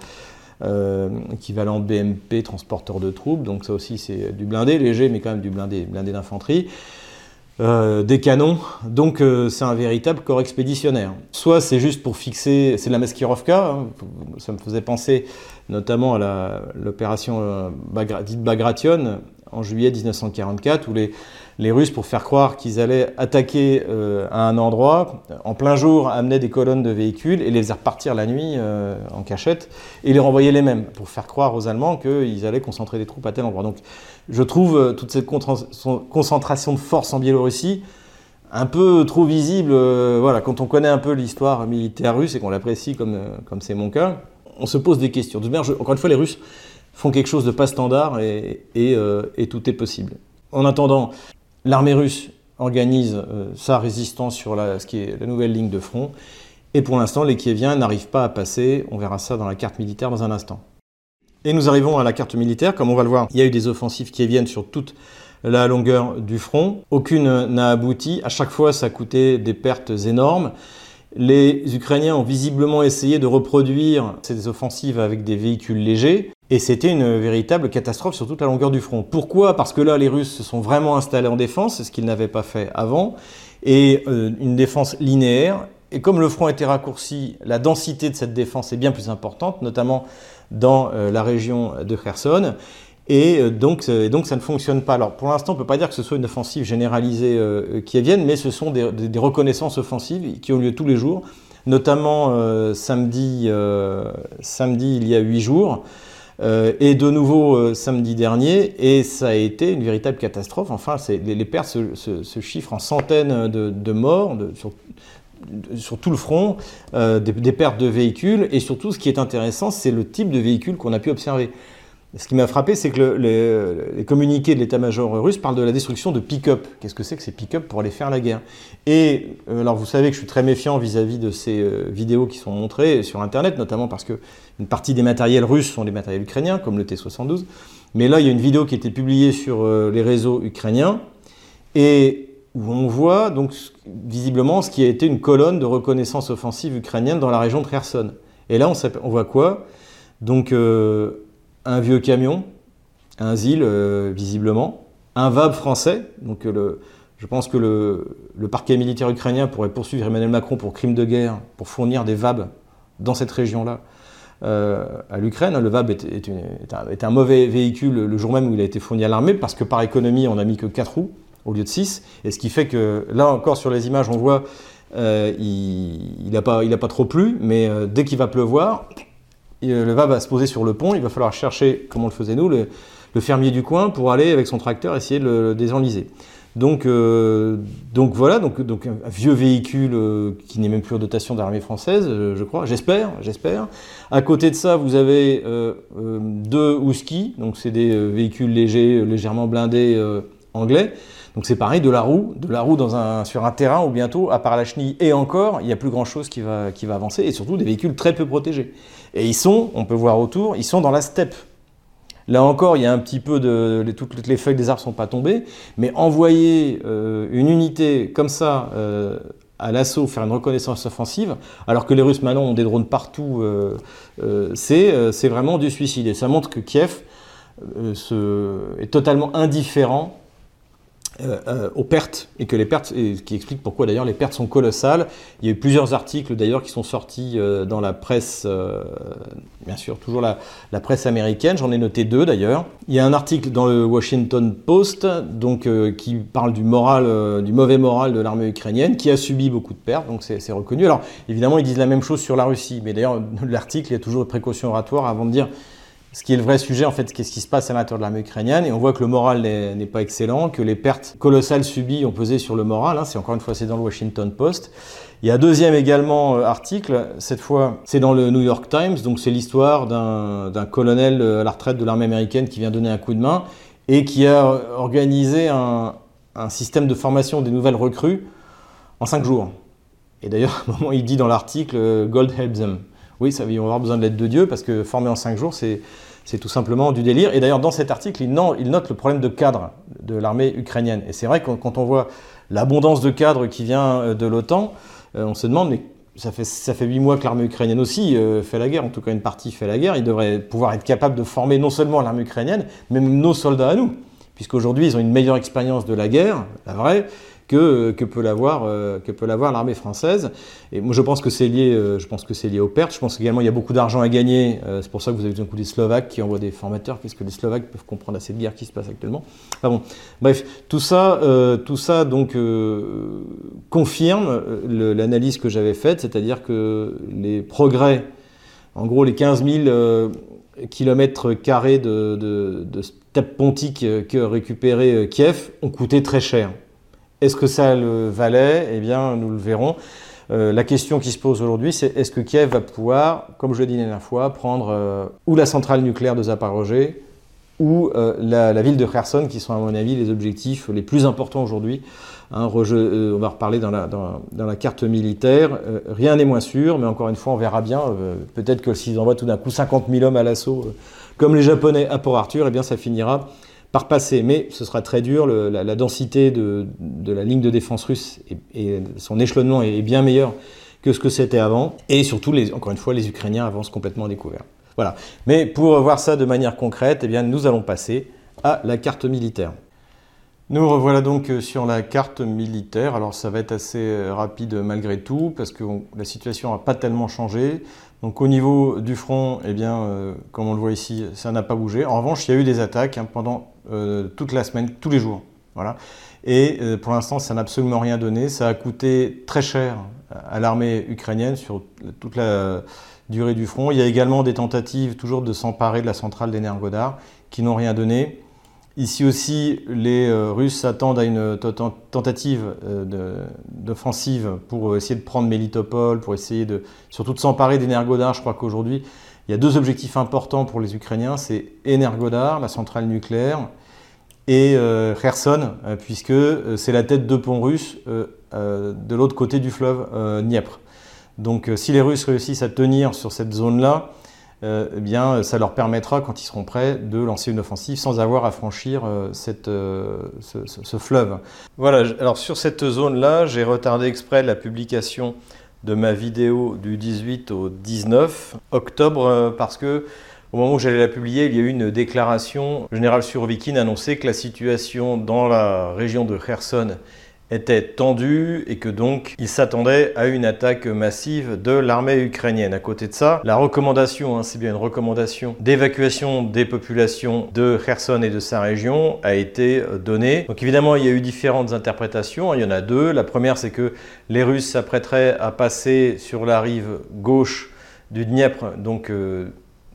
euh, équivalents BMP, transporteurs de troupes. Donc ça aussi, c'est du blindé léger, mais quand même du blindé, blindé d'infanterie. Euh, des canons, donc euh, c'est un véritable corps expéditionnaire. Soit c'est juste pour fixer, c'est la Maskirovka, hein, ça me faisait penser notamment à l'opération euh, dite Bagration en juillet 1944, où les, les Russes, pour faire croire qu'ils allaient attaquer euh, à un endroit, en plein jour, amenaient des colonnes de véhicules et les faisaient repartir la nuit euh, en cachette et les renvoyaient les mêmes, pour faire croire aux Allemands qu'ils allaient concentrer des troupes à tel endroit. Donc je trouve euh, toute cette concentration de force en Biélorussie un peu trop visible. voilà, quand on connaît un peu l'histoire militaire russe et qu'on l'apprécie comme comme c'est mon cas, on se pose des questions. De encore une fois, les Russes font quelque chose de pas standard et tout est possible. En attendant, L'armée russe organise euh, sa résistance sur la, ce qui est la nouvelle ligne de front. Et pour l'instant, les Kieviens n'arrivent pas à passer. On verra ça dans la carte militaire dans un instant. Et nous arrivons à la carte militaire. Comme on va le voir, il y a eu des offensives kieviennes sur toute la longueur du front. Aucune n'a abouti. À chaque fois, ça a coûté des pertes énormes. Les Ukrainiens ont visiblement essayé de reproduire ces offensives avec des véhicules légers. Et c'était une véritable catastrophe sur toute la longueur du front. Pourquoi? Parce que là, les Russes se sont vraiment installés en défense, ce qu'ils n'avaient pas fait avant, et euh, une défense linéaire. Et comme le front était raccourci, la densité de cette défense est bien plus importante, notamment dans euh, la région de Kherson. Et euh, donc, donc ça ne fonctionne pas. Alors pour l'instant, on ne peut pas dire que ce soit une offensive généralisée qui vienne, mais ce sont des, des, reconnaissances offensives qui ont lieu tous les jours, notamment samedi, samedi il y a huit jours. Euh, et de nouveau euh, samedi dernier, et ça a été une véritable catastrophe. Enfin, les, pertes se, chiffrent en centaines de, morts sur, tout le front, euh, des, pertes de véhicules, et surtout, ce qui est intéressant, c'est le type de véhicule qu'on a pu observer. Ce qui m'a frappé, c'est que les, communiqués de l'état-major russe parlent de la destruction de pick-up. Qu'est-ce que c'est que ces pick-up pour aller faire la guerre? Et alors, vous savez que je suis très méfiant vis-à-vis de ces vidéos qui sont montrées sur Internet, notamment parce que une partie des matériels russes sont des matériels ukrainiens, comme le T-72. Mais là, il y a une vidéo qui a été publiée sur euh, les réseaux ukrainiens et où on voit donc visiblement ce qui a été une colonne de reconnaissance offensive ukrainienne dans la région de Kherson. Et là, on, voit quoi? Donc euh, un vieux camion, un ZIL euh, visiblement, un VAB français. Donc je pense que le, parquet militaire ukrainien pourrait poursuivre Emmanuel Macron pour crime de guerre, pour fournir des VAB dans cette région-là euh, à l'Ukraine. Le VAB est, un, mauvais véhicule le jour même où il a été fourni à l'armée parce que par économie, on n'a mis que 4 roues au lieu de 6. Et ce qui fait que là encore sur les images, on voit euh, il n'a pas, pas, trop plu, mais euh, dès qu'il va pleuvoir, le VAB va se poser sur le pont. Il va falloir chercher, comme on le faisait nous, le, le fermier du coin pour aller avec son tracteur essayer de le désenliser. Donc, euh, donc voilà, donc, un vieux véhicule euh, qui n'est même plus en dotation d'armée française, euh, je crois, j'espère, j'espère. À côté de ça, vous avez deux Husky, donc c'est des véhicules légers, légèrement blindés anglais. Donc c'est pareil, de la roue, de la roue sur un terrain où bientôt, à part la chenille et encore, il n'y a plus grand chose qui va avancer, et surtout des véhicules très peu protégés. Et ils sont, on peut voir autour, ils sont dans la steppe. Là encore, il y a un petit peu de. toutes les feuilles des arbres ne sont pas tombées, mais envoyer euh, une unité comme ça euh, à l'assaut, faire une reconnaissance offensive, alors que les Russes maintenant ont des drones partout, euh, c'est vraiment du suicide. Et ça montre que Kiev est totalement indifférent euh, euh, aux pertes et que les pertes, qui explique pourquoi d'ailleurs les pertes sont colossales. Il y a eu plusieurs articles d'ailleurs qui sont sortis euh, dans la presse, bien sûr toujours la, presse américaine. J'en ai noté deux d'ailleurs. Il y a un article dans le Washington Post donc qui parle du moral, du mauvais moral de l'armée ukrainienne qui a subi beaucoup de pertes, donc c'est reconnu. Alors évidemment ils disent la même chose sur la Russie, mais d'ailleurs l'article il y a toujours une précaution oratoire avant de dire ce qui est le vrai sujet, en fait, qu'est-ce qui se passe à l'intérieur de l'armée ukrainienne. Et on voit que le moral n'est pas excellent, que les pertes colossales subies ont pesé sur le moral. Hein. c'est encore une fois, c'est dans le Washington Post. Il y a un deuxième également euh, article, cette fois c'est dans le New York Times, donc c'est l'histoire d'un colonel euh, à la retraite de l'armée américaine qui vient donner un coup de main et qui a organisé un, système de formation des nouvelles recrues en cinq jours. Et d'ailleurs, à un moment, il dit dans l'article euh, Gold helps them. Oui, ça, vont avoir besoin de l'aide de Dieu parce que former en cinq jours, c'est tout simplement du délire. Et d'ailleurs, dans cet article, il, note le problème de cadre de l'armée ukrainienne. Et c'est vrai que quand on voit l'abondance de cadres qui vient euh, de l'OTAN, euh, on se demande, mais ça fait, ça fait 8 mois que l'armée ukrainienne aussi euh, fait la guerre, en tout cas une partie fait la guerre. Ils devraient pouvoir être capables de former non seulement l'armée ukrainienne, mais même nos soldats à nous. Puisqu'aujourd'hui, ils ont une meilleure expérience de la guerre, la vraie, que, peut l'avoir que peut l'avoir l'armée française. Et moi, je pense que c'est lié, je pense que c'est lié aux pertes. Je pense également qu'il y a beaucoup d'argent à gagner. c'est pour ça que vous avez un coup des Slovaques qui envoient des formateurs. Qu'est-ce que les Slovaques peuvent comprendre à cette guerre qui se passe actuellement bon. Bref, tout ça, tout ça donc confirme l'analyse que j'avais faite, c'est-à-dire que les progrès, en gros les 15 000 kilomètres carrés de, de, steppe pontique que récupérait euh, Kiev ont coûté très cher. Est-ce que ça le valait? Eh bien, nous le verrons. Euh, la question qui se pose aujourd'hui, c'est est-ce que Kiev va pouvoir, comme je l'ai dit la dernière fois, prendre euh, ou la centrale nucléaire de Zaporozhye ou la, ville de Kherson, qui sont à mon avis les objectifs les plus importants aujourd'hui. Hein, on va reparler dans la, dans, la carte militaire. rien n'est moins sûr, mais encore une fois, on verra bien. Peut-être que s'ils envoient tout d'un coup 50 000 hommes à l'assaut comme les Japonais à Port-Arthur, eh bien ça finira par passer. Mais ce sera très dur. la, densité de, la ligne de défense russe et, son échelonnement est, bien meilleur que ce que c'était avant. Et surtout, encore une fois, les Ukrainiens avancent complètement découvert. Voilà. Mais pour voir ça de manière concrète, eh bien, nous allons passer à la carte militaire. Nous revoilà donc sur la carte militaire. Alors ça va être assez rapide malgré tout parce que la situation n'a pas tellement changé. Donc au niveau du front, eh bien, euh, comme on le voit ici, ça n'a pas bougé. En revanche, il y a eu des attaques hein, pendant euh, toute la semaine, tous les jours. Voilà. Et euh, pour l'instant, ça n'a absolument rien donné. Ça a coûté très cher à l'armée ukrainienne sur toute la durée du front. Il y a également des tentatives toujours de s'emparer de la centrale d'Energodar qui n'ont rien donné. Ici aussi, les euh, Russes s'attendent à une tentative d'offensive pour essayer de prendre Melitopol, pour essayer de, surtout de s'emparer d'Energodar. Je crois qu'aujourd'hui, il y a deux objectifs importants pour les Ukrainiens, c'est Energodar, la centrale nucléaire, et euh, Kherson, puisque c'est la tête de pont russe de l'autre côté du fleuve Dniepr. Donc si les Russes réussissent à tenir sur cette zone-là, euh, eh bien, ça leur permettra, quand ils seront prêts, de lancer une offensive sans avoir à franchir euh, cette, euh, ce, fleuve. Voilà, alors sur cette zone-là, j'ai retardé exprès la publication de ma vidéo du 18 au 19 octobre parce que au moment où j'allais la publier, il y a eu une déclaration. Le général Surovikin annonçait que la situation dans la région de Kherson était tendu et que donc il s'attendait à une attaque massive de l'armée ukrainienne. À côté de ça, la recommandation, hein, c'est bien une recommandation d'évacuation des populations de Kherson et de sa région a été donnée. Donc évidemment, il y a eu différentes interprétations. Il y en a deux. La première, c'est que les Russes s'apprêteraient à passer sur la rive gauche du Dniepr, donc euh,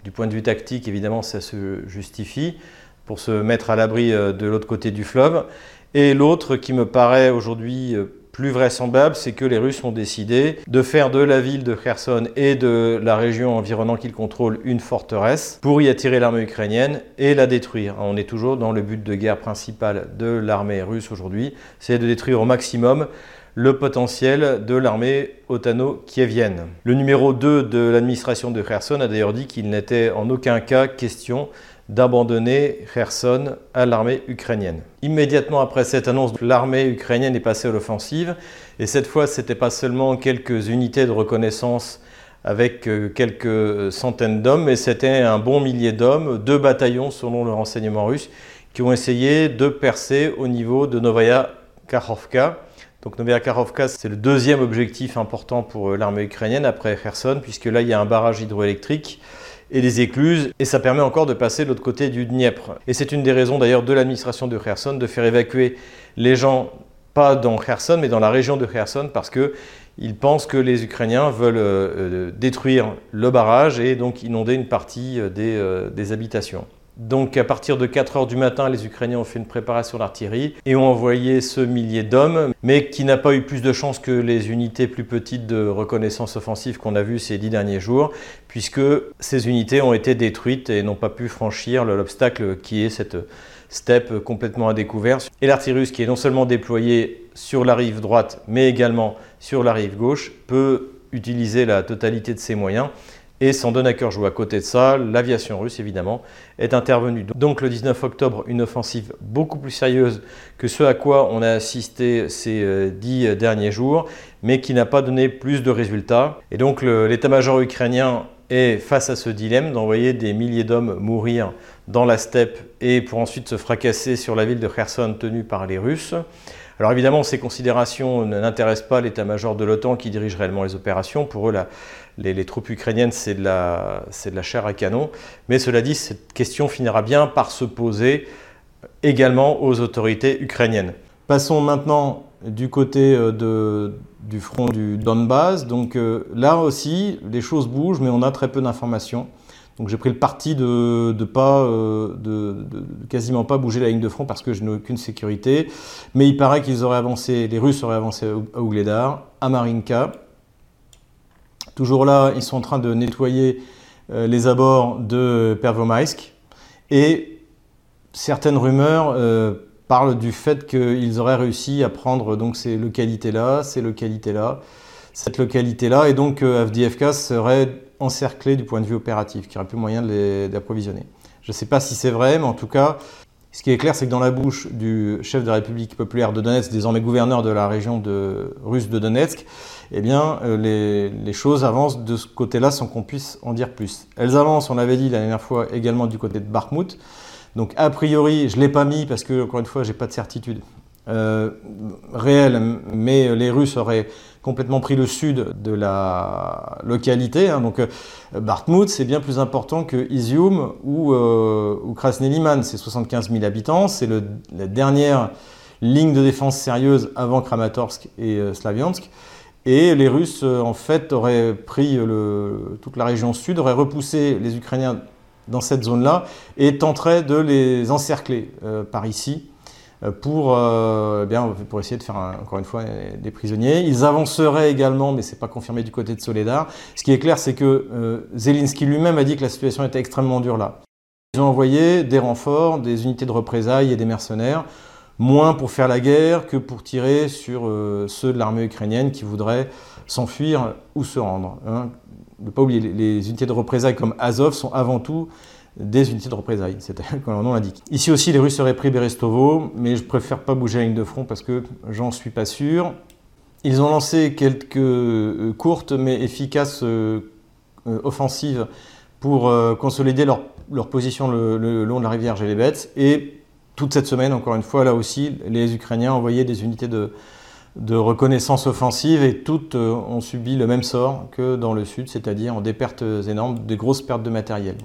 du point de vue tactique, évidemment, ça se justifie pour se mettre à l'abri euh, de l'autre côté du fleuve. Et l'autre qui me paraît aujourd'hui euh, plus vraisemblable, c'est que les Russes ont décidé de faire de la ville de Kherson et de la région environnante qu'ils contrôlent une forteresse pour y attirer l'armée ukrainienne et la détruire. On est toujours dans le but de guerre principal de l'armée russe aujourd'hui, c'est de détruire au maximum le potentiel de l'armée otano-kievienne. Le numéro 2 de l'administration de Kherson a d'ailleurs dit qu'il n'était en aucun cas question d'abandonner Kherson à l'armée ukrainienne. Immédiatement après cette annonce, l'armée ukrainienne est passée à l'offensive et cette fois, ce n'était pas seulement quelques unités de reconnaissance avec euh, quelques centaines d'hommes, mais c'était un bon millier d'hommes, deux bataillons selon le renseignement russe, qui ont essayé de percer au niveau de Novaya Kakhovka. Donc Novaya Kakhovka, c'est le deuxième objectif important pour euh, l'armée ukrainienne après Kherson, puisque là, il y a un barrage hydroélectrique et des écluses, et ça permet encore de passer de l'autre côté du Dniepr. Et c'est une des raisons d'ailleurs de l'administration de Kherson de faire évacuer les gens, pas dans Kherson, mais dans la région de Kherson, parce qu'ils pensent que les Ukrainiens veulent euh, euh, détruire le barrage et donc inonder une partie euh, des habitations. Donc à partir de 4 heures du matin, les Ukrainiens ont fait une préparation d'artillerie et ont envoyé ce millier d'hommes, mais qui n'a pas eu plus de chance que les unités plus petites de reconnaissance offensive qu'on a vues ces dix derniers jours, puisque ces unités ont été détruites et n'ont pas pu franchir l'obstacle qui est cette steppe complètement à découvert. Et l'artillerie russe qui est non seulement déployée sur la rive droite, mais également sur la rive gauche, peut utiliser la totalité de ses moyens et cœur joie. À côté de ça, l'aviation russe, évidemment, est intervenue. Donc le 19 octobre, une offensive beaucoup plus sérieuse que ce à quoi on a assisté ces euh, dix derniers jours, mais qui n'a pas donné plus de résultats. Et donc l'état-major ukrainien est face à ce dilemme d'envoyer des milliers d'hommes mourir dans la steppe et pour ensuite se fracasser sur la ville de Kherson tenue par les Russes Alors évidemment, ces considérations n'intéressent pas l'état-major de l'OTAN qui dirige réellement les opérations. Pour eux, les, troupes ukrainiennes, c'est de, la, chair à canon. Mais cela dit, cette question finira bien par se poser également aux autorités ukrainiennes. Passons maintenant du côté euh, du front du Donbass. Donc euh, là aussi, les choses bougent, mais on a très peu d'informations. Donc j'ai pris le parti de, pas, euh, de, quasiment pas bouger la ligne de front parce que je n'ai aucune sécurité. Mais il paraît qu'ils auraient avancé, les Russes auraient avancé à Ougledar, à Marinka. Toujours là, ils sont en train de nettoyer euh, les abords de Pervomaisk. Et certaines rumeurs euh, parlent du fait qu'ils auraient réussi à prendre donc ces localités-là, ces localités-là, cette localité-là, et donc Avdiivka serait encerclés du point de vue opératif, qui aurait plus moyen de les approvisionner. Je ne sais pas si c'est vrai, mais en tout cas, ce qui est clair, c'est que dans la bouche du chef de la République populaire de Donetsk, désormais gouverneur de la région russe de Donetsk, eh bien, euh, les, les, choses avancent de ce côté-là sans qu'on puisse en dire plus. Elles avancent, on l'avait dit la dernière fois, également du côté de Bakhmut. Donc, a priori, je ne l'ai pas mis parce que, encore une fois, je n'ai pas de certitude euh, réelle, mais les Russes auraient complètement pris le sud de la localité. Hein. donc euh, Bartmout, c'est bien plus important que Izium ou, euh. C'est 75 000 habitants. C'est la dernière ligne de défense sérieuse avant Kramatorsk et euh, Slaviansk. Et les Russes, euh, en fait, auraient pris toute la région sud, auraient repoussé les Ukrainiens dans cette zone-là et tenteraient de les encercler par ici pour, euh, bien, pour essayer de faire, encore une fois, des prisonniers. Ils avanceraient également, mais ce n'est pas confirmé du côté de Soledar. Ce qui est clair, c'est que euh, Zelensky lui-même a dit que la situation était extrêmement dure là. Ils ont envoyé des renforts, des unités de représailles et des mercenaires, moins pour faire la guerre que pour tirer sur ceux de l'armée ukrainienne qui voudraient s'enfuir ou se rendre. Hein. Ne pas oublier, les unités de représailles comme Azov sont avant tout des unités de représailles, c'est-à-dire comme leur nom l'indique. Ici aussi, les Russes auraient pris Berestovo, mais je préfère pas bouger la ligne de front parce que j'en suis pas sûr. Ils ont lancé quelques euh, courtes mais efficaces euh, euh, offensives pour consolider leur, position le, long de la rivière Gelebets. Et toute cette semaine, encore une fois, là aussi, les Ukrainiens envoyé des unités de, reconnaissance offensive et toutes ont subi le même sort que dans le sud, c'est-à-dire des pertes énormes, des grosses pertes de matériel.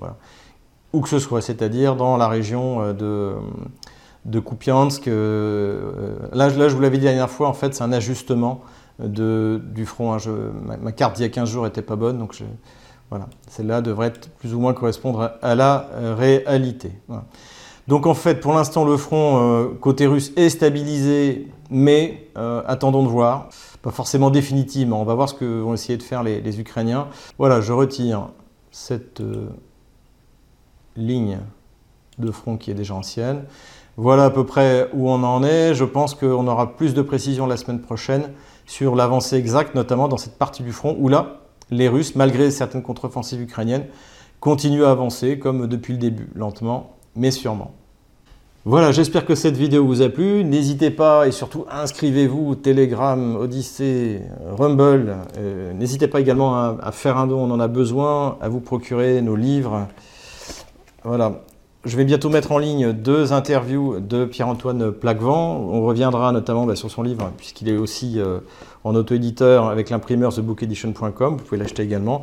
Où que ce soit, c'est-à-dire dans la région euh, de, de Kupiansk. Euh, là, là, je vous l'avais dit la dernière fois, en fait, c'est un ajustement de, du front. Hein. ma, carte d'il y a 15 jours n'était pas bonne, donc voilà, celle-là devrait plus ou moins correspondre à, la euh, réalité. Donc en fait, pour l'instant, le front côté russe est stabilisé, mais attendons de voir. Pas forcément définitivement. On va voir ce que vont essayer de faire les Ukrainiens. Voilà, je retire cette ligne de front qui est déjà ancienne. Voilà à peu près où on en est. Je pense qu'on aura plus de précision la semaine prochaine sur l'avancée exacte, notamment dans cette partie du front où là, les Russes, malgré certaines contre-offensives ukrainiennes, continuent à avancer comme depuis le début, lentement mais sûrement. Voilà, j'espère que cette vidéo vous a plu. N'hésitez pas et surtout inscrivez-vous Telegram, Odyssey, Rumble. Euh, n'hésitez pas également à, à, faire un don, on en a besoin, à vous procurer nos livres. Voilà. Je vais bientôt mettre en ligne deux interviews de Pierre-Antoine Plaquevent. On reviendra notamment bah, sur son livre, puisqu'il est aussi euh, en auto-éditeur avec l'imprimeur thebookedition.com. Vous pouvez l'acheter également.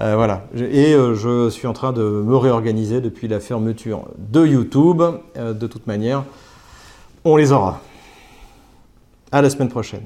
Euh, voilà. Et euh, je suis en train de me réorganiser depuis la fermeture de YouTube. de toute manière, on les aura. À la semaine prochaine.